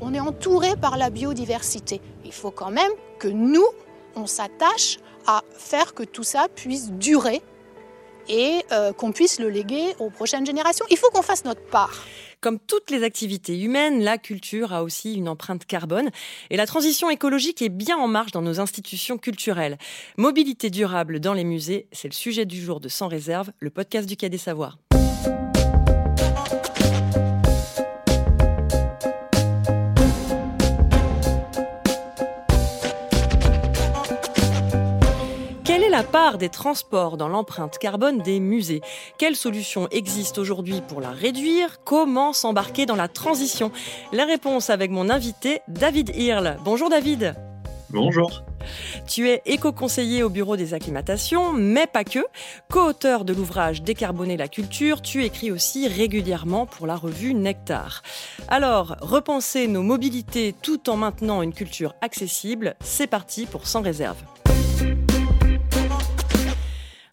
on est entouré par la biodiversité. Il faut quand même que nous, on s'attache à faire que tout ça puisse durer et euh, qu'on puisse le léguer aux prochaines générations. Il faut qu'on fasse notre part. Comme toutes les activités humaines, la culture a aussi une empreinte carbone et la transition écologique est bien en marche dans nos institutions culturelles. Mobilité durable dans les musées, c'est le sujet du jour de Sans réserve, le podcast du Quai des Savoirs. La part des transports dans l'empreinte carbone des musées Quelles solutions existent aujourd'hui pour la réduire? Comment s'embarquer dans la transition? La réponse avec mon invité David Hirle. Bonjour David. Bonjour. Tu es éco-conseiller au bureau des acclimatations, mais pas que. Co-auteur de l'ouvrage Décarboner la culture, tu écris aussi régulièrement pour la revue Nectar. Alors, repenser nos mobilités tout en maintenant une culture accessible, c'est parti pour Sans réserve.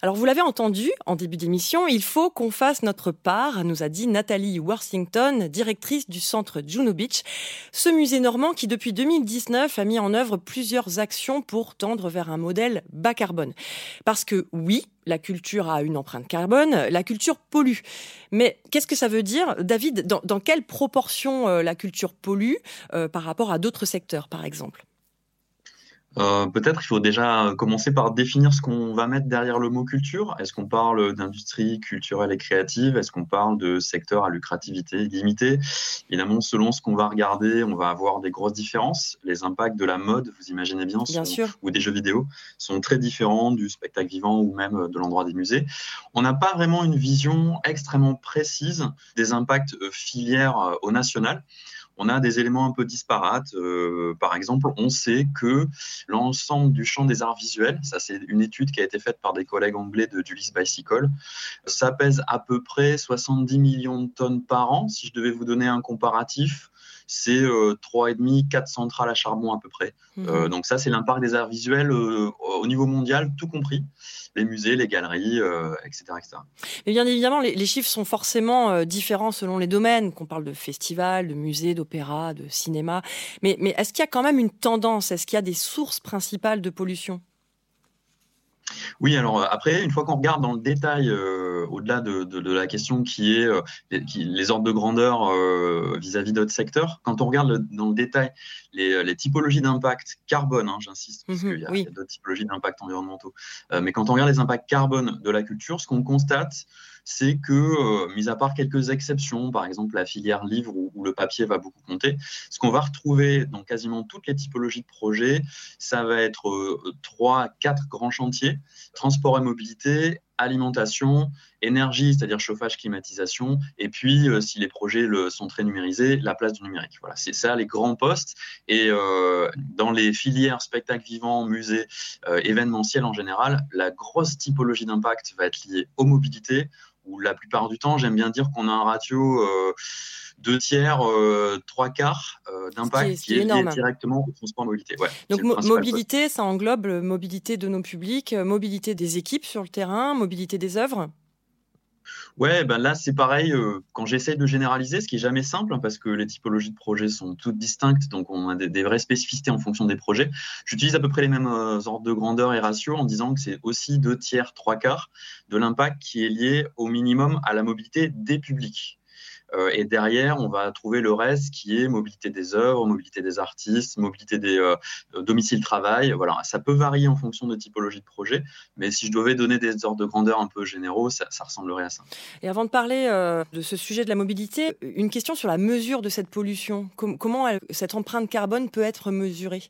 Alors vous l'avez entendu en début d'émission, il faut qu'on fasse notre part, nous a dit Nathalie Worthington, directrice du centre Juno Beach, ce musée normand qui depuis 2019 a mis en œuvre plusieurs actions pour tendre vers un modèle bas carbone. Parce que oui, la culture a une empreinte carbone, la culture pollue. Mais qu'est-ce que ça veut dire, David? Dans, quelle proportion euh, la culture pollue euh, par rapport à d'autres secteurs, par exemple? Euh, peut-être il faut déjà commencer par définir ce qu'on va mettre derrière le mot culture. Est-ce qu'on parle d'industrie culturelle et créative? Est-ce qu'on parle de secteur à lucrativité limitée Évidemment, selon ce qu'on va regarder, on va avoir des grosses différences. Les impacts de la mode, vous imaginez bien, ou des jeux vidéo, sont très différents du spectacle vivant ou même de l'endroit des musées. On n'a pas vraiment une vision extrêmement précise des impacts euh, filières euh, au national on a des éléments un peu disparates. Euh, par exemple, on sait que l'ensemble du champ des arts visuels, ça c'est une étude qui a été faite par des collègues anglais de Dulles Bicycle, ça pèse à peu près 70 millions de tonnes par an. Si je devais vous donner un comparatif, c'est euh, 3,5, 4 centrales à charbon à peu près. Mhm. Euh, donc ça, c'est l'impact des arts visuels euh, au niveau mondial, tout compris, les musées, les galeries, etc., etc. Mais bien évidemment, les, chiffres sont forcément différents selon les domaines, qu'on parle de festivals, de musées, d'opéra, de cinéma. Mais, mais est-ce qu'il y a quand même une tendance? Est-ce qu'il y a des sources principales de pollution? Oui, alors euh, après, une fois qu'on regarde dans le détail, euh, au-delà de, la question qui est euh, les, ordres de grandeur vis-à-vis d'autres secteurs, quand on regarde dans le détail les, typologies d'impact carbone, hein, j'insiste, parce mhm, qu'il y a, d'autres typologies d'impact environnementaux, mais quand on regarde les impacts carbone de la culture, ce qu'on constate, c'est que, euh, mis à part quelques exceptions, par exemple la filière livre où, le papier va beaucoup compter, ce qu'on va retrouver dans quasiment toutes les typologies de projets, ça va être euh, trois, quatre grands chantiers transport et mobilité, alimentation, énergie, c'est-à-dire chauffage, climatisation, et puis euh, si les projets sont très numérisés, la place du numérique. Voilà, c'est ça les grands postes. Et dans les filières spectacle vivant, musée, événementiel en général, la grosse typologie d'impact va être liée aux mobilités, où la plupart du temps, j'aime bien dire qu'on a un ratio euh, deux tiers, euh, trois quarts euh, d'impact qui, est, lié directement au transport mobilité. Donc mobilité, ça englobe mobilité de nos publics, mobilité des équipes sur le terrain, mobilité des œuvres Ouais, ben là c'est pareil. Euh, quand j'essaye de généraliser, ce qui est jamais simple hein, parce que les typologies de projets sont toutes distinctes, donc on a des, vraies spécificités en fonction des projets. J'utilise à peu près les mêmes euh, ordres de grandeur et ratios en disant que c'est aussi deux tiers, trois quarts de l'impact qui est lié au minimum à la mobilité des publics. Euh, et derrière, on va trouver le reste qui est mobilité des œuvres, mobilité des artistes, mobilité des euh, domiciles travail. Voilà, ça peut varier en fonction de typologie de projet, mais si je devais donner des ordres de grandeur un peu généraux, ça, ressemblerait à ça. Et avant de parler euh, de ce sujet de la mobilité, une question sur la mesure de cette pollution. comment cette empreinte carbone peut être mesurée?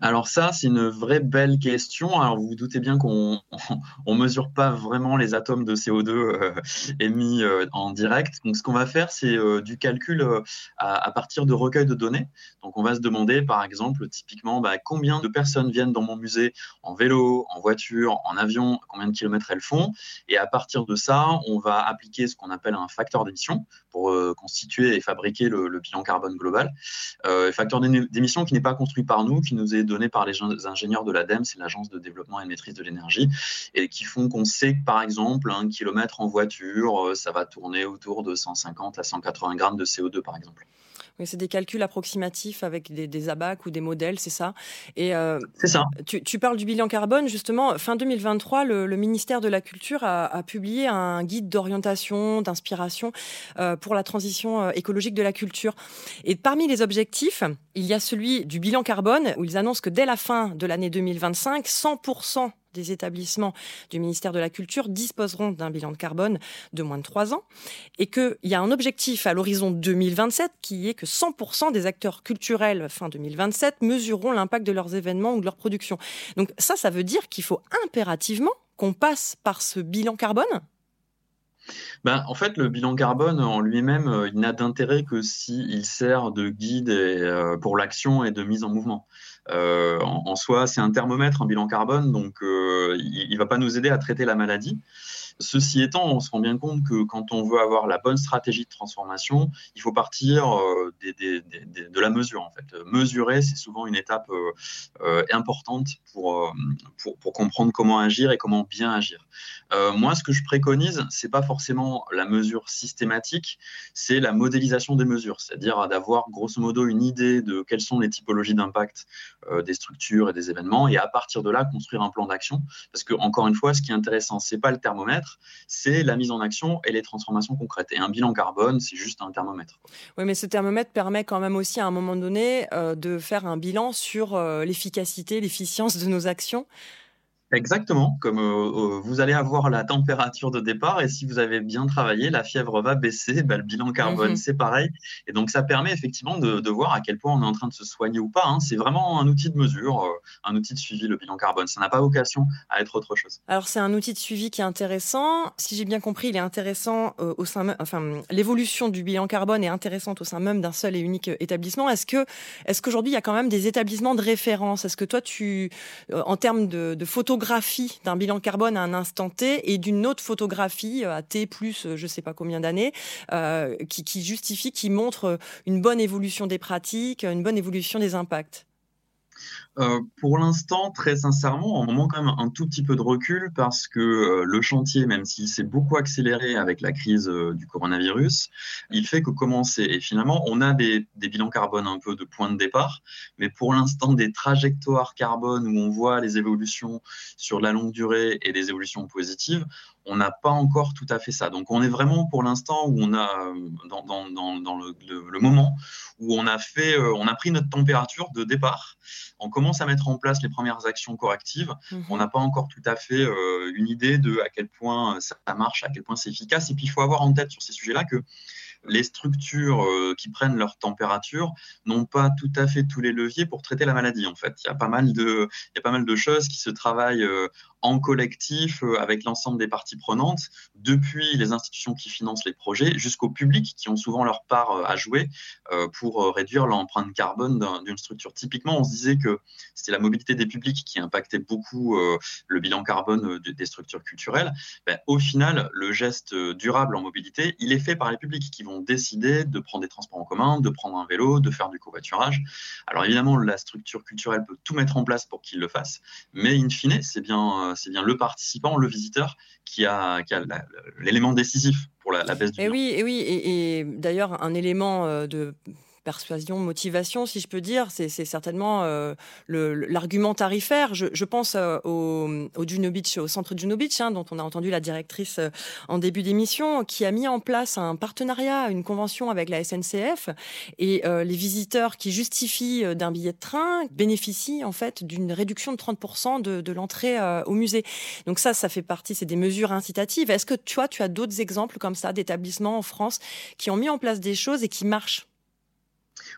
Alors ça, c'est une vraie belle question. Alors vous vous doutez bien qu'on ne mesure pas vraiment les atomes de CO2 euh, émis euh, en direct. Donc ce qu'on va faire, c'est euh, du calcul à, partir de recueils de données. Donc on va se demander, par exemple, typiquement, bah, combien de personnes viennent dans mon musée en vélo, en voiture, en avion, combien de kilomètres elles font. Et à partir de ça, on va appliquer ce qu'on appelle un facteur d'émission pour constituer et fabriquer le, bilan carbone global. facteur d'émission qui n'est pas construit par nous, qui nous est donné par les ingénieurs de l'ADEME, c'est l'Agence de développement et de maîtrise de l'énergie, et qui font qu'on sait que, par exemple, un kilomètre en voiture, euh, ça va tourner autour de 150 à 180 grammes de CO2, par exemple. Oui, c'est des calculs approximatifs avec des, des abacs ou des modèles, c'est ça. Et c'est ça. Tu, tu, parles du bilan carbone, justement. Fin 2023, le, le ministère de la Culture a, a publié un guide d'orientation, d'inspiration pour la transition écologique de la culture. Et parmi les objectifs, il y a celui du bilan carbone, où ils annoncent que dès la fin de l'année 2025, 100% des établissements du ministère de la Culture disposeront d'un bilan de carbone de moins de 3 ans et qu'il y a un objectif à l'horizon 2027 qui est que 100% des acteurs culturels fin 2027 mesureront l'impact de leurs événements ou de leur production. Donc ça, ça veut dire qu'il faut impérativement qu'on passe par ce bilan carbone? Ben, en fait, le bilan carbone en lui-même, euh, il n'a d'intérêt que s'il sert de guide euh, pour l'action et de mise en mouvement. Euh, en, soi, c'est un thermomètre, un bilan carbone, donc il ne va pas nous aider à traiter la maladie. Ceci étant, on se rend bien compte que quand on veut avoir la bonne stratégie de transformation, il faut partir euh, de la mesure. En fait. Mesurer, c'est souvent une étape euh, euh, importante pour, pour, comprendre comment agir et comment bien agir. moi, ce que je préconise, c'est pas forcément la mesure systématique, c'est la modélisation des mesures, c'est-à-dire d'avoir grosso modo une idée de quelles sont les typologies d'impact des structures et des événements, et à partir de là, construire un plan d'action. Parce que, encore une fois, ce qui est intéressant, c'est pas le thermomètre, c'est la mise en action et les transformations concrètes. Et un bilan carbone, c'est juste un thermomètre. Oui, mais ce thermomètre permet quand même aussi à un moment donné euh, de faire un bilan sur euh, l'efficacité, l'efficience de nos actions. Exactement, comme euh, euh, vous allez avoir la température de départ et si vous avez bien travaillé, la fièvre va baisser, bah, le bilan carbone mhm. c'est pareil. Et donc ça permet effectivement de, voir à quel point on est en train de se soigner ou pas. Hein. C'est vraiment un outil de mesure, euh, un outil de suivi, le bilan carbone. Ça n'a pas vocation à être autre chose. Alors c'est un outil de suivi qui est intéressant. Si j'ai bien compris, il est intéressant au sein, enfin l'évolution du bilan carbone est intéressante au sein même d'un seul et unique établissement. Est-ce que, est-ce qu'aujourd'hui il y a quand même des établissements de référence? Est-ce que toi tu, en termes de, de photos photographie d'un bilan carbone à un instant T et d'une autre photographie euh, à T plus euh, je ne sais pas combien d'années euh, qui, qui justifie, qui montre une bonne évolution des pratiques, une bonne évolution des impacts euh, pour l'instant, très sincèrement, on manque quand même un tout petit peu de recul parce que euh, le chantier, même s'il s'est beaucoup accéléré avec la crise euh, du coronavirus, il fait que commencer. Et finalement, on a des, bilans carbone un peu de point de départ, mais pour l'instant, des trajectoires carbone où on voit les évolutions sur la longue durée et des évolutions positives, on n'a pas encore tout à fait ça. Donc on est vraiment pour l'instant où on a dans, le, moment où on a fait, on a pris notre température de départ. On commence à mettre en place les premières actions correctives. Mhm. On n'a pas encore tout à fait euh, une idée de à quel point ça marche, à quel point c'est efficace. Et puis il faut avoir en tête sur ces sujets-là que les structures euh, qui prennent leur température n'ont pas tout à fait tous les leviers pour traiter la maladie. En fait, il y a pas mal de, choses qui se travaillent euh, en collectif euh, avec l'ensemble des parties prenantes, depuis les institutions qui financent les projets jusqu'au public qui ont souvent leur part à jouer pour réduire l'empreinte carbone d'une structure. Typiquement, on se disait que c'était la mobilité des publics qui impactait beaucoup le bilan carbone des structures culturelles. Ben, au final, le geste durable en mobilité, il est fait par les publics qui vont décider de prendre des transports en commun, de prendre un vélo, de faire du covoiturage. Alors évidemment, la structure culturelle peut tout mettre en place pour qu'il le fasse, mais in fine, c'est bien, c'est bien le participant, le visiteur qui a, l'élément décisif pour la, baisse du. Et oui, et oui, et, et d'ailleurs un élément euh, de persuasion, motivation, si je peux dire. C'est certainement euh, l'argument tarifaire. Je, pense euh, au, au, Beach, au centre Juno Beach, hein, dont on a entendu la directrice euh, en début d'émission, qui a mis en place un partenariat, une convention avec la SNCF. Et les visiteurs qui justifient d'un billet de train bénéficient en fait d'une réduction de 30% de, de l'entrée au musée. Donc ça, ça fait partie, c'est des mesures incitatives. Est-ce que toi, tu as d'autres exemples comme ça d'établissements en France qui ont mis en place des choses et qui marchent?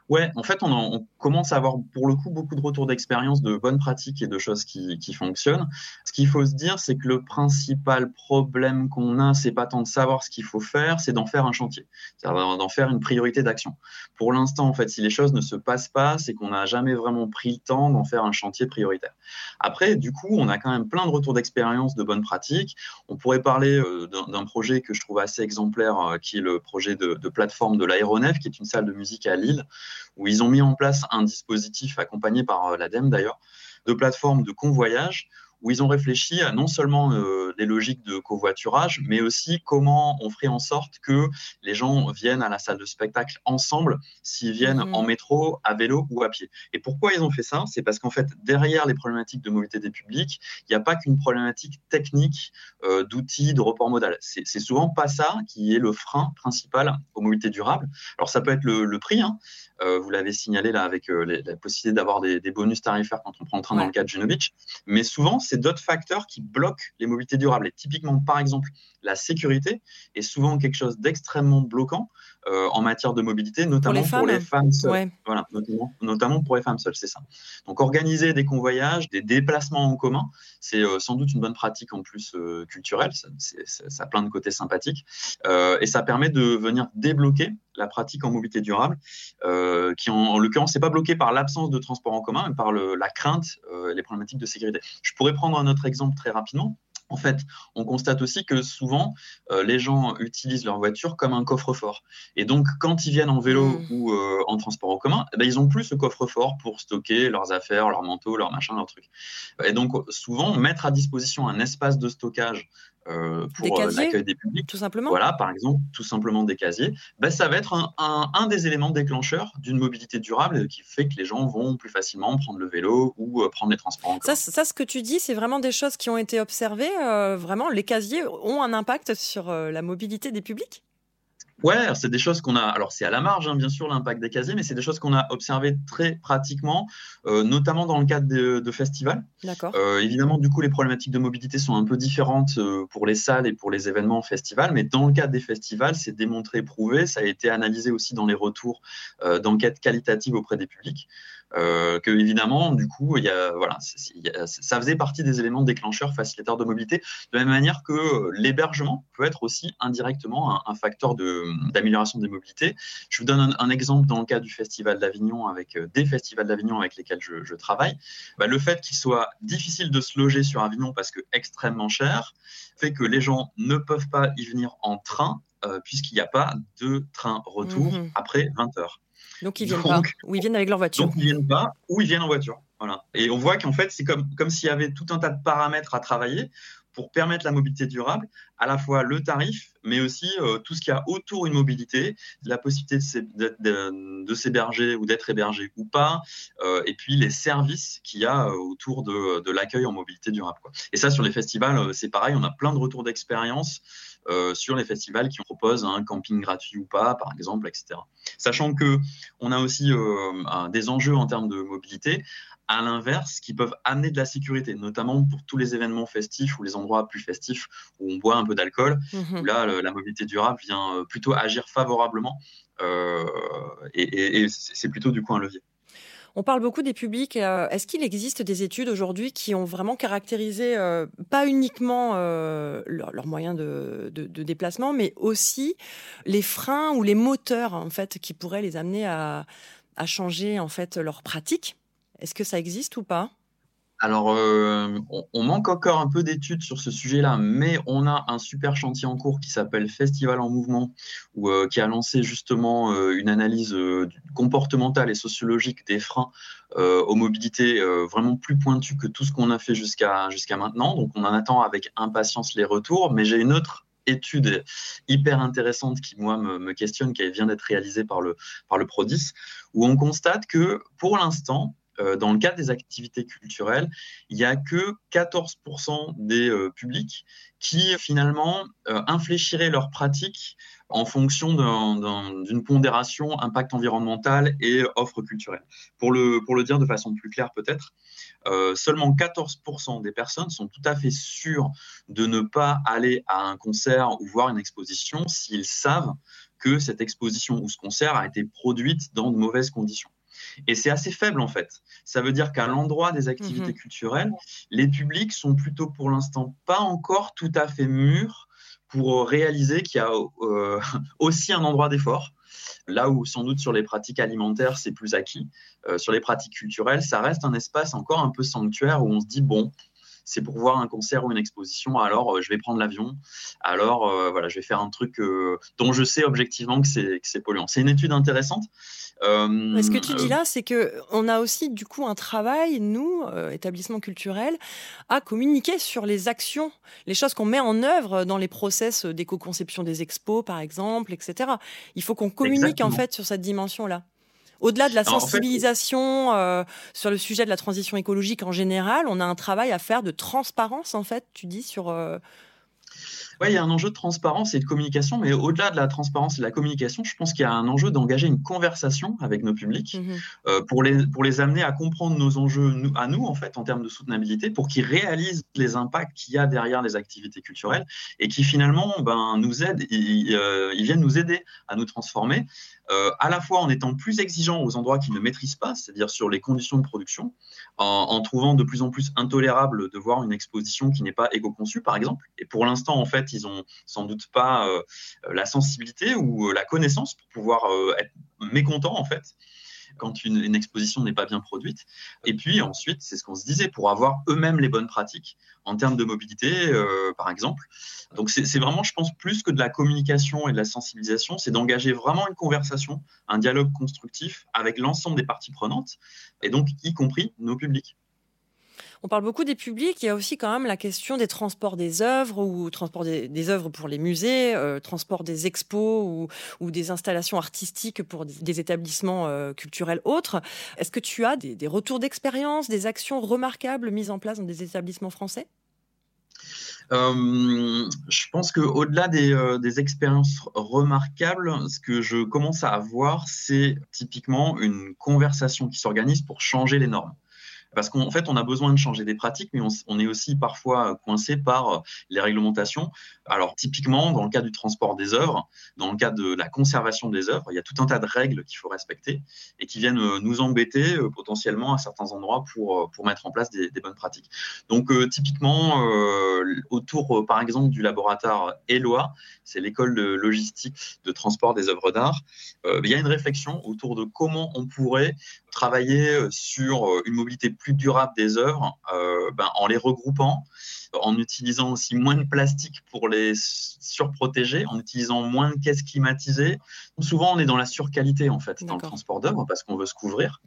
Ouais, en fait, on, commence à avoir pour le coup beaucoup de retours d'expérience, de bonnes pratiques et de choses qui, fonctionnent. Ce qu'il faut se dire, c'est que le principal problème qu'on a, c'est pas tant de savoir ce qu'il faut faire, c'est d'en faire un chantier, c'est-à-dire d'en faire une priorité d'action. Pour l'instant, en fait, si les choses ne se passent pas, c'est qu'on n'a jamais vraiment pris le temps d'en faire un chantier prioritaire. Après, du coup, on a quand même plein de retours d'expérience, de bonnes pratiques. On pourrait parler euh, d'un projet que je trouve assez exemplaire, euh, qui est le projet de, de plateforme de l'aéronef, qui est une salle de musique à Lille où ils ont mis en place un dispositif accompagné par euh, l'ADEME d'ailleurs, de plateforme de convoyage où ils ont réfléchi à non seulement euh, des logiques de covoiturage, mais aussi comment on ferait en sorte que les gens viennent à la salle de spectacle ensemble s'ils viennent mhm. en métro, à vélo ou à pied. Et pourquoi ils ont fait ça? C'est parce qu'en fait, derrière les problématiques de mobilité des publics, il n'y a pas qu'une problématique technique euh, d'outils de report modal. C'est souvent pas ça qui est le frein principal aux mobilités durables. Alors ça peut être le, prix, hein. euh, vous l'avez signalé là avec la possibilité d'avoir des, bonus tarifaires quand on prend le train dans le cas de Juno Beach, mais souvent c'est d'autres facteurs qui bloquent les mobilités durables. Et typiquement, par exemple, la sécurité est souvent quelque chose d'extrêmement bloquant euh, en matière de mobilité, notamment pour les femmes, seules. Voilà, notamment, pour les femmes seules, c'est ça. Donc organiser des convoyages, des déplacements en commun, c'est euh, sans doute une bonne pratique en plus euh, culturelle, ça, ça, a plein de côtés sympathiques, et ça permet de venir débloquer la pratique en mobilité durable, qui en, en l'occurrence n'est pas bloquée par l'absence de transport en commun, mais par le, la crainte, les problématiques de sécurité. Je pourrais prendre un autre exemple très rapidement. En fait, on constate aussi que souvent, euh, les gens utilisent leur voiture comme un coffre-fort. Et donc, quand ils viennent en vélo mmh. ou euh, en transport en commun, eh ben, ils n'ont plus ce coffre-fort pour stocker leurs affaires, leurs manteaux, leurs machins, leurs trucs. Et donc, souvent, mettre à disposition un espace de stockage euh, pour euh, l'accueil des publics. Tout simplement. Voilà, par exemple, tout simplement des casiers. Ben, ça va être un, des éléments déclencheurs d'une mobilité durable qui fait que les gens vont plus facilement prendre le vélo ou euh, prendre les transports. Ça, ça, ce que tu dis, c'est vraiment des choses qui ont été observées. vraiment, les casiers ont un impact sur la mobilité des publics? Ouais, c'est des choses qu'on a. Alors, c'est à la marge, hein, bien sûr, l'impact des casiers, mais c'est des choses qu'on a observées très pratiquement, euh, notamment dans le cadre de, festivals. D'accord. Euh, évidemment, du coup, les problématiques de mobilité sont un peu différentes euh, pour les salles et pour les événements festivals, mais dans le cadre des festivals, c'est démontré, prouvé. Ça a été analysé aussi dans les retours d'enquêtes qualitatives auprès des publics. Euh, que évidemment, du coup, il y a, voilà, ça faisait partie des éléments déclencheurs facilitateurs de mobilité, de la même manière que l'hébergement peut être aussi indirectement un, facteur d'amélioration des mobilités. Je vous donne un, exemple dans le cas du Festival d'Avignon, avec euh, des festivals d'Avignon avec lesquels je, travaille. Bah, le fait qu'il soit difficile de se loger sur Avignon parce que extrêmement cher fait que les gens ne peuvent pas y venir en train euh, puisqu'il n'y a pas de train retour mmh après 20 heures. Donc ils viennent pas, ou ils viennent avec leur voiture. Donc ils viennent pas, ou ils viennent en voiture. Voilà. Et on voit qu'en fait, c'est comme, comme s'il y avait tout un tas de paramètres à travailler pour permettre la mobilité durable, à la fois le tarif, mais aussi euh, tout ce qu'il y a autour une mobilité, la possibilité de, s'héberger ou d'être hébergé ou pas, euh, et puis les services qu'il y a euh, autour de, l'accueil en mobilité durable. Et ça, sur les festivals, c'est pareil, on a plein de retours d'expérience sur les festivals qui proposent un camping gratuit ou pas, par exemple, etc. Sachant que on a aussi des enjeux en termes de mobilité à l'inverse, qui peuvent amener de la sécurité, notamment pour tous les événements festifs ou les endroits plus festifs où on boit un peu d'alcool, mhm. où là, la mobilité durable vient euh, plutôt agir favorablement euh, et, c'est plutôt du coup un levier. On parle beaucoup des publics. Euh, est-ce qu'il existe des études aujourd'hui qui ont vraiment caractérisé pas uniquement leurs moyens de, déplacement, mais aussi les freins ou les moteurs en fait qui pourraient les amener à, à changer en fait leur pratique? Est-ce que ça existe ou pas? Alors, euh, on, manque encore un peu d'études sur ce sujet-là, mais on a un super chantier en cours qui s'appelle Festival en mouvement, euh, qui a lancé justement euh, une analyse comportementale et sociologique des freins aux mobilités vraiment plus pointue que tout ce qu'on a fait jusqu'à jusqu'à maintenant. Donc, on en attend avec impatience les retours, mais j'ai une autre étude hyper intéressante qui, moi, me, questionne, qui vient d'être réalisée par le, par le PRODIS, où on constate que, pour l'instant, dans le cadre des activités culturelles, il n'y a que 14% des euh, publics qui finalement euh, infléchiraient leurs pratiques en fonction d'une pondération impact environnemental et offre culturelle. Pour le, pour le dire de façon plus claire peut-être, seulement 14% des personnes sont tout à fait sûres de ne pas aller à un concert ou voir une exposition s'ils savent que cette exposition ou ce concert a été produite dans de mauvaises conditions. Et c'est assez faible en fait. Ça veut dire qu'à l'endroit des activités mhm. culturelles, les publics sont plutôt pour l'instant pas encore tout à fait mûrs pour réaliser qu'il y a euh, aussi un endroit d'effort. Là où sans doute sur les pratiques alimentaires, c'est plus acquis. Euh, sur les pratiques culturelles, ça reste un espace encore un peu sanctuaire où on se dit, bon, c'est pour voir un concert ou une exposition. Alors, je vais prendre l'avion. Alors, voilà, je vais faire un truc dont je sais objectivement que c'est polluant. C'est une étude intéressante. Ce que tu dis là, c'est que on a aussi du coup un travail, nous, établissements culturels, à communiquer sur les actions, les choses qu'on met en œuvre dans les process d'éco-conception des expos, par exemple, etc. Il faut qu'on communique en fait sur cette dimension-là. Au-delà de la sensibilisation euh, sur le sujet de la transition écologique en général, on a un travail à faire de transparence, en fait, tu dis, sur... Euh, oui, il y a un enjeu de transparence et de communication, mais au-delà de la transparence et de la communication, je pense qu'il y a un enjeu d'engager une conversation avec nos publics mmh euh, pour, les, pour les amener à comprendre nos enjeux à nous, en fait, en termes de soutenabilité, pour qu'ils réalisent les impacts qu'il y a derrière les activités culturelles et qui finalement ben, nous aident, ils, ils viennent nous aider à nous transformer à la fois en étant plus exigeant aux endroits qu'ils ne maîtrisent pas, c'est-à-dire sur les conditions de production, en, trouvant de plus en plus intolérable de voir une exposition qui n'est pas éco-conçue, par exemple. Et pour l'instant, en fait, ils n'ont sans doute pas euh, la sensibilité ou euh, la connaissance pour pouvoir être mécontents, en fait quand une, exposition n'est pas bien produite. Et puis ensuite, c'est ce qu'on se disait, pour avoir eux-mêmes les bonnes pratiques en termes de mobilité, euh, par exemple. Donc c'est vraiment, je pense, plus que de la communication et de la sensibilisation, c'est d'engager vraiment une conversation, un dialogue constructif avec l'ensemble des parties prenantes, et donc y compris nos publics. On parle beaucoup des publics. Il y a aussi quand même la question des transports des œuvres ou transport des, œuvres pour les musées, euh, transport des expos ou, des installations artistiques pour des, établissements euh, culturels autres. Est-ce que tu as des, retours d'expérience, des actions remarquables mises en place dans des établissements français? Euh, je pense qu'au-delà des, des, expériences remarquables, ce que je commence à avoir, c'est typiquement une conversation qui s'organise pour changer les normes. Parce qu'en fait, on a besoin de changer des pratiques, mais on, est aussi parfois coincé par euh, les réglementations. Alors, typiquement, dans le cas du transport des œuvres, dans le cas de la conservation des œuvres, il y a tout un tas de règles qu'il faut respecter et qui viennent euh, nous embêter euh, potentiellement à certains endroits pour, pour mettre en place des, bonnes pratiques. Donc, typiquement, autour, par exemple, du laboratoire Eloi, c'est l'école de logistique de transport des œuvres d'art, il y a une réflexion autour de comment on pourrait travailler sur une mobilité plus durable des œuvres euh, ben, en les regroupant, en utilisant aussi moins de plastique pour les surprotéger, en utilisant moins de caisses climatisées. Souvent, on est dans la surqualité en fait dans le transport d'œuvres parce qu'on veut se couvrir.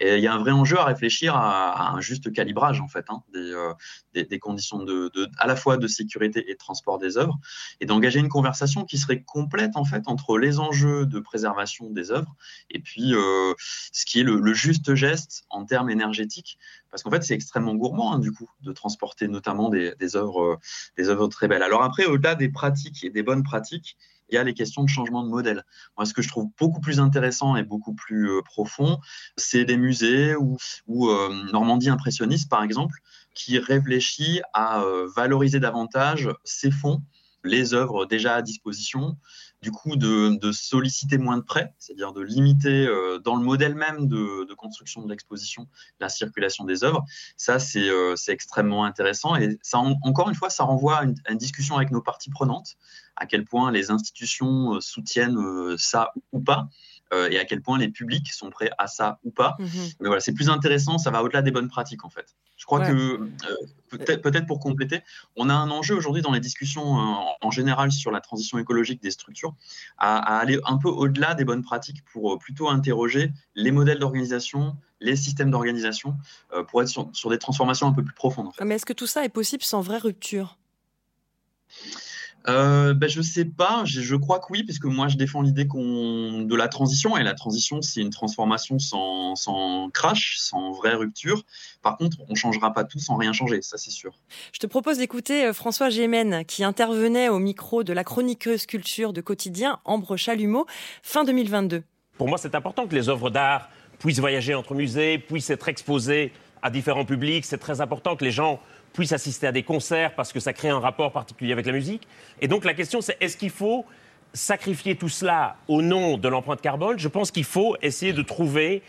Et il y a un vrai enjeu à réfléchir à, un juste calibrage en fait hein, euh, des, des, conditions de, à la fois de sécurité et de transport des œuvres, et d'engager une conversation qui serait complète en fait entre les enjeux de préservation des œuvres et puis euh, ce qui est le, juste geste en termes énergétiques, parce qu'en fait c'est extrêmement gourmand hein, du coup de transporter notamment des, œuvres, euh, des œuvres très belles. Alors après, au-delà des pratiques et des bonnes pratiques, il y a les questions de changement de modèle. Moi, ce que je trouve beaucoup plus intéressant et beaucoup plus euh, profond, c'est des musées ou, euh, Normandie impressionniste, par exemple, qui réfléchit à valoriser davantage ces fonds, les œuvres déjà à disposition, du coup de, solliciter moins de prêts, c'est-à-dire de limiter euh, dans le modèle même de, construction de l'exposition la circulation des œuvres. Ça, c'est euh, extrêmement intéressant et ça, encore une fois, ça renvoie à une, discussion avec nos parties prenantes, à quel point les institutions euh, soutiennent ça ou pas. Et à quel point les publics sont prêts à ça ou pas. Mmh Mais voilà, c'est plus intéressant, ça va au-delà des bonnes pratiques en fait. Je crois que peut-être pour compléter, on a un enjeu aujourd'hui dans les discussions euh, en général sur la transition écologique des structures à, aller un peu au-delà des bonnes pratiques pour euh, plutôt interroger les modèles d'organisation, les systèmes d'organisation euh, pour être sur, des transformations un peu plus profondes. Mais est-ce que tout ça est possible sans vraie rupture? Euh, ben, Je sais pas, je, crois que oui, puisque moi je défends l'idée qu'on de la transition, et la transition c'est une transformation sans, sans, crash, sans vraie rupture. Par contre, on changera pas tout sans rien changer, ça c'est sûr. Je te propose d'écouter euh, François Gémen, qui intervenait au micro de la chroniqueuse culture de quotidien Ambre Chalumeau, fin 2022. Pour moi c'est important que les œuvres d'art puissent voyager entre musées, puissent être exposées à différents publics. C'est très important que les gens puissent assister à des concerts parce que ça crée un rapport particulier avec la musique. Et donc la question c'est est-ce qu'il faut sacrifier tout cela au nom de l'empreinte carbone? Je pense qu'il faut essayer de trouver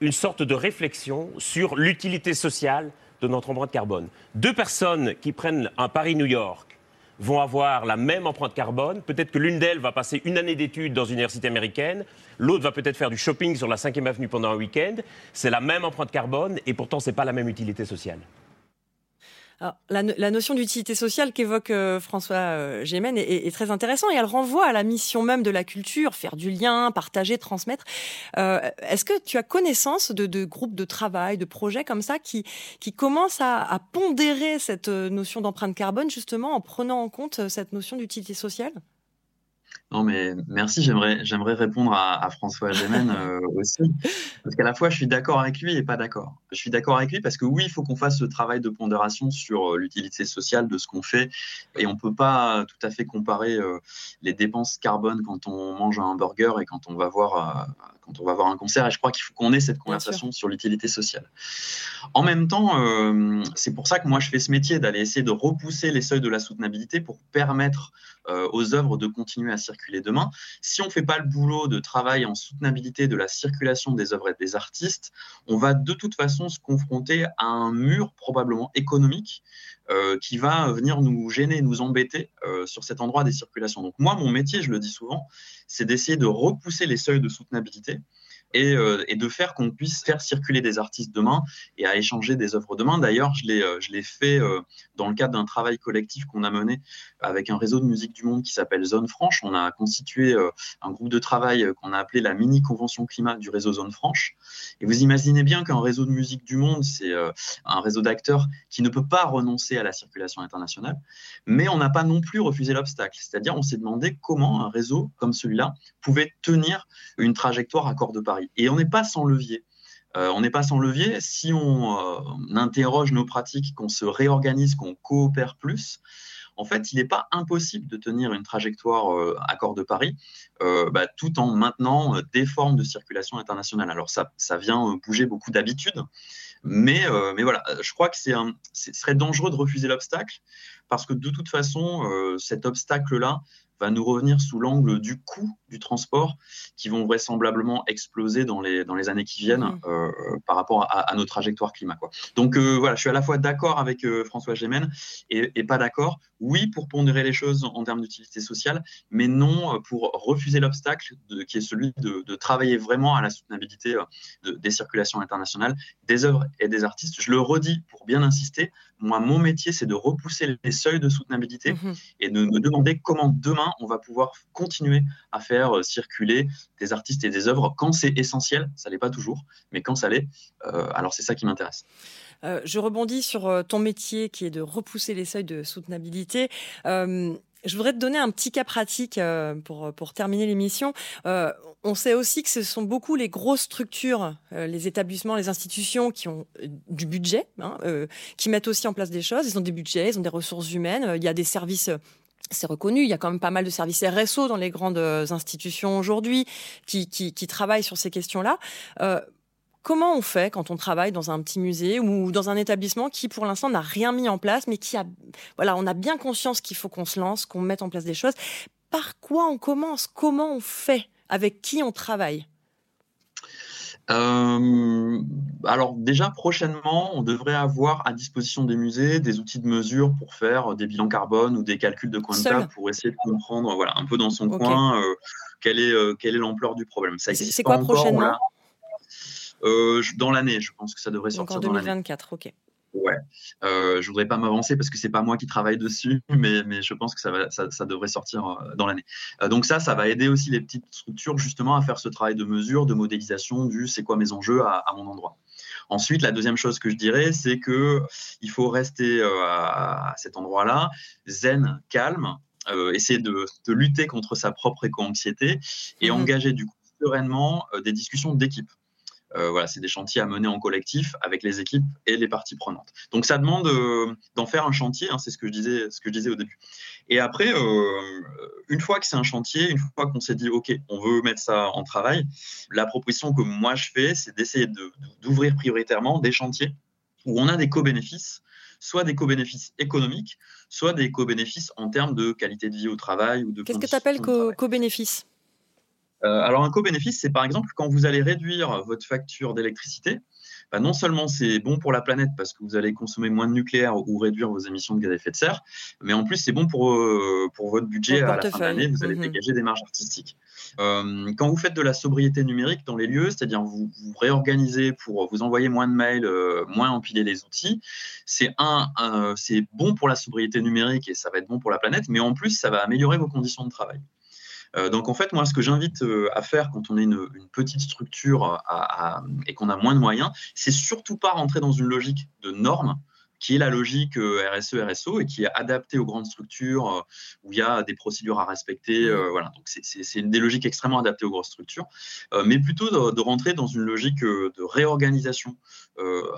une sorte de réflexion sur l'utilité sociale de notre empreinte carbone. Deux personnes qui prennent un Paris-New York vont avoir la même empreinte carbone. Peut-être que l'une d'elles va passer une année d'études dans une université américaine, l'autre va peut-être faire du shopping sur la 5e avenue pendant un week-end. C'est la même empreinte carbone et pourtant ce n'est pas la même utilité sociale. La, notion d'utilité sociale qu'évoque euh, François euh, Gémen est, très intéressante et elle renvoie à la mission même de la culture, faire du lien, partager, transmettre. Euh, est-ce que tu as connaissance de, groupes de travail, de projets comme ça qui, qui commencent à pondérer cette notion d'empreinte carbone justement en prenant en compte cette notion d'utilité sociale? Non, mais merci. J'aimerais, j'aimerais répondre à, François Gémen euh, aussi. Parce qu'à la fois, je suis d'accord avec lui et pas d'accord. Je suis d'accord avec lui parce que oui, il faut qu'on fasse ce travail de pondération sur euh, l'utilité sociale de ce qu'on fait. Et on ne peut pas tout à fait comparer euh, les dépenses carbone quand on mange un hamburger et quand on va voir, quand on va voir un concert. Et je crois qu'il faut qu'on ait cette conversation sur l'utilité sociale. En même temps, c'est pour ça que moi, je fais ce métier, d'aller essayer de repousser les seuils de la soutenabilité pour permettre aux œuvres de continuer à circuler Si on ne fait pas le boulot de travail en soutenabilité de la circulation des œuvres et des artistes, on va de toute façon se confronter à un mur probablement économique euh, qui va venir nous gêner, nous embêter euh, sur cet endroit des circulations. Donc moi, mon métier, je le dis souvent, c'est d'essayer de repousser les seuils de soutenabilité euh, et, de faire qu'on puisse faire circuler des artistes demain et à échanger des œuvres demain. D'ailleurs, je l'ai, euh, je l'ai fait euh, dans le cadre d'un travail collectif qu'on a mené avec un réseau de musique du monde qui s'appelle Zone Franche. On a constitué un groupe de travail qu'on a appelé la mini convention climat du réseau Zone Franche. Et vous imaginez bien qu'un réseau de musique du monde, c'est un réseau d'acteurs qui ne peut pas renoncer à la circulation internationale, mais on n'a pas non plus refusé l'obstacle. C'est-à-dire, on s'est demandé comment un réseau comme celui-là pouvait tenir une trajectoire à corps de Paris. Et on n'est pas sans levier. Euh, on n'est pas sans levier. Si on, euh, interroge nos pratiques, qu'on se réorganise, qu'on coopère plus, en fait, il n'est pas impossible de tenir une trajectoire euh, à corps de Paris bah, tout en maintenant des formes de circulation internationale. Alors ça, ça vient bouger beaucoup d'habitudes, mais, mais voilà, je crois que ce serait dangereux de refuser l'obstacle parce que de toute façon, cet obstacle-là va nous revenir sous l'angle du coût du transport qui vont vraisemblablement exploser dans les, dans les années qui viennent mmh. euh, par rapport à, nos trajectoires climat. Quoi. Donc euh, voilà, je suis à la fois d'accord avec euh, François Gémen et, et pas d'accord. Oui, pour pondérer les choses en termes d'utilité sociale, mais non pour refuser l'obstacle qui est celui de, de, travailler vraiment à la soutenabilité des circulations internationales, des œuvres et des artistes. Je le redis pour bien insister, moi, mon métier, c'est de repousser les seuils de soutenabilité mmh et de me demander comment demain on va pouvoir continuer à faire euh, circuler des artistes et des œuvres quand c'est essentiel. Ça l'est pas toujours, mais quand ça l'est, euh, alors c'est ça qui m'intéresse. Euh, je rebondis sur ton métier qui est de repousser les seuils de soutenabilité. Je voudrais te donner un petit cas pratique pour, pour terminer l'émission. on sait aussi que ce sont beaucoup les grosses structures, les établissements, les institutions qui ont du budget, hein, qui mettent aussi en place des choses. Ils ont des budgets, ils ont des ressources humaines. Il y a des services c'est reconnu. Il y a quand même pas mal de services RSO dans les grandes euh, institutions aujourd'hui qui, qui, qui, travaillent sur ces questions-là. Euh, comment on fait quand on travaille dans un petit musée ou dans un établissement qui, pour l'instant, n'a rien mis en place, mais qui a, voilà, on a bien conscience qu'il faut qu'on se lance, qu'on mette en place des choses. Par quoi on commence? Comment on fait? Avec qui on travaille? Euh, alors déjà prochainement, on devrait avoir à disposition des musées des outils de mesure pour faire des bilans carbone ou des calculs de coin de table pour essayer de comprendre, voilà, un peu dans son coin, euh, quelle est euh, quelle est l'ampleur du problème. C'est quoi prochainement? Dans l'année, je pense que ça devrait sortir en 2024. Ok. Ouais, euh, je voudrais pas m'avancer parce que c'est pas moi qui travaille dessus, mais, mais je pense que ça, va, ça, devrait sortir euh, dans l'année. Euh, donc ça, ça va aider aussi les petites structures justement à faire ce travail de mesure, de modélisation du c'est quoi mes enjeux à, mon endroit. Ensuite, la deuxième chose que je dirais, c'est que il faut rester euh, à, cet endroit-là, zen, calme, essayer de, de, lutter contre sa propre éco-anxiété et mmh engager du coup sereinement des discussions d'équipe. Euh, voilà, c'est des chantiers à mener en collectif avec les équipes et les parties prenantes. Donc ça demande euh, d'en faire un chantier, hein, c'est ce que je disais, ce que je disais au début. Et après, euh, une fois que c'est un chantier, une fois qu'on s'est dit ok, on veut mettre ça en travail, la proposition que moi je fais, c'est d'essayer d'ouvrir prioritairement des chantiers où on a des co-bénéfices soit des co-bénéfices économiques, soit des co-bénéfices en termes de qualité de vie au travail ou de. Qu'est-ce que tu appelles co-bénéfices? Alors un co-bénéfice, c'est par exemple quand vous allez réduire votre facture d'électricité, bah, non seulement c'est bon pour la planète parce que vous allez consommer moins de nucléaire ou réduire vos émissions de gaz à effet de serre, mais en plus c'est bon pour, euh, pour votre budget à la fin de l'année, vous allez mhm. dégager des marges artistiques. Euh, quand vous faites de la sobriété numérique dans les lieux, c'est-à-dire vous vous réorganisez pour vous envoyer moins de mails, euh, moins empiler les outils, c'est un, c'est bon pour la sobriété numérique et ça va être bon pour la planète, mais en plus ça va améliorer vos conditions de travail. Euh, donc en fait, moi, ce que j'invite euh, à faire quand on est une, petite structure et qu'on a moins de moyens, c'est surtout pas rentrer dans une logique de normes qui est la logique RSE, RSO et qui est adaptée aux grandes structures euh, où il y a des procédures à respecter. voilà, donc c'est des logiques extrêmement adaptées aux grosses structures, mais plutôt de, rentrer dans une logique de réorganisation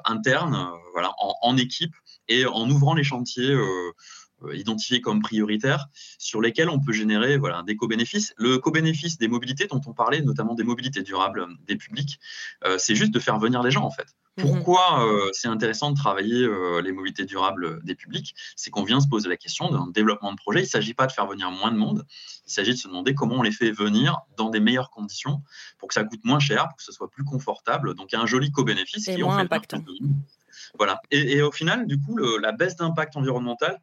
interne, voilà, en, équipe et en ouvrant les chantiers euh, identifiés comme prioritaires sur lesquels on peut générer voilà, des co-bénéfices. Le co-bénéfice des mobilités dont on parlait, notamment des mobilités durables des publics, euh, c'est juste de faire venir les gens en fait. Mhm. Pourquoi euh, c'est intéressant de travailler les mobilités durables des publics? C'est qu'on vient se poser la question d'un développement de projet. Il ne s'agit pas de faire venir moins de monde, il s'agit de se demander comment on les fait venir dans des meilleures conditions pour que ça coûte moins cher, pour que ce soit plus confortable. Donc il y a un joli co-bénéfice qui moins impactant. Voilà. Et, au final, du coup, la baisse d'impact environnemental,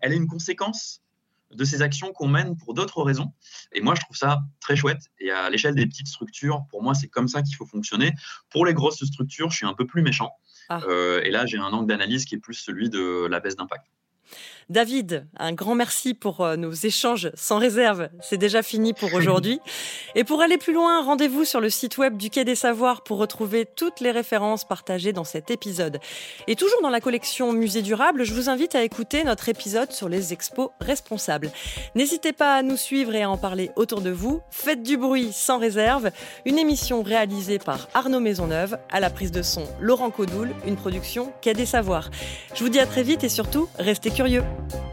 elle est une conséquence de ces actions qu'on mène pour d'autres raisons. Et moi, je trouve ça très chouette. Et à l'échelle des petites structures, pour moi, c'est comme ça qu'il faut fonctionner. Pour les grosses structures, je suis un peu plus méchant. Ah. Euh, et là, j'ai un angle d'analyse qui est plus celui de la baisse d'impact. David, un grand merci pour euh, nos échanges sans réserve. C'est déjà fini pour aujourd'hui. Et pour aller plus loin, rendez-vous sur le site web du Quai des Savoirs pour retrouver toutes les références partagées dans cet épisode. Et toujours dans la collection Musée durable, je vous invite à écouter notre épisode sur les expos responsables. N'hésitez pas à nous suivre et à en parler autour de vous. Faites du bruit sans réserve, une émission réalisée par Arnaud Maisonneuve, à la prise de son Laurent Codoul, une production Quai des Savoirs. Je vous dis à très vite et surtout, restez curieux. thank you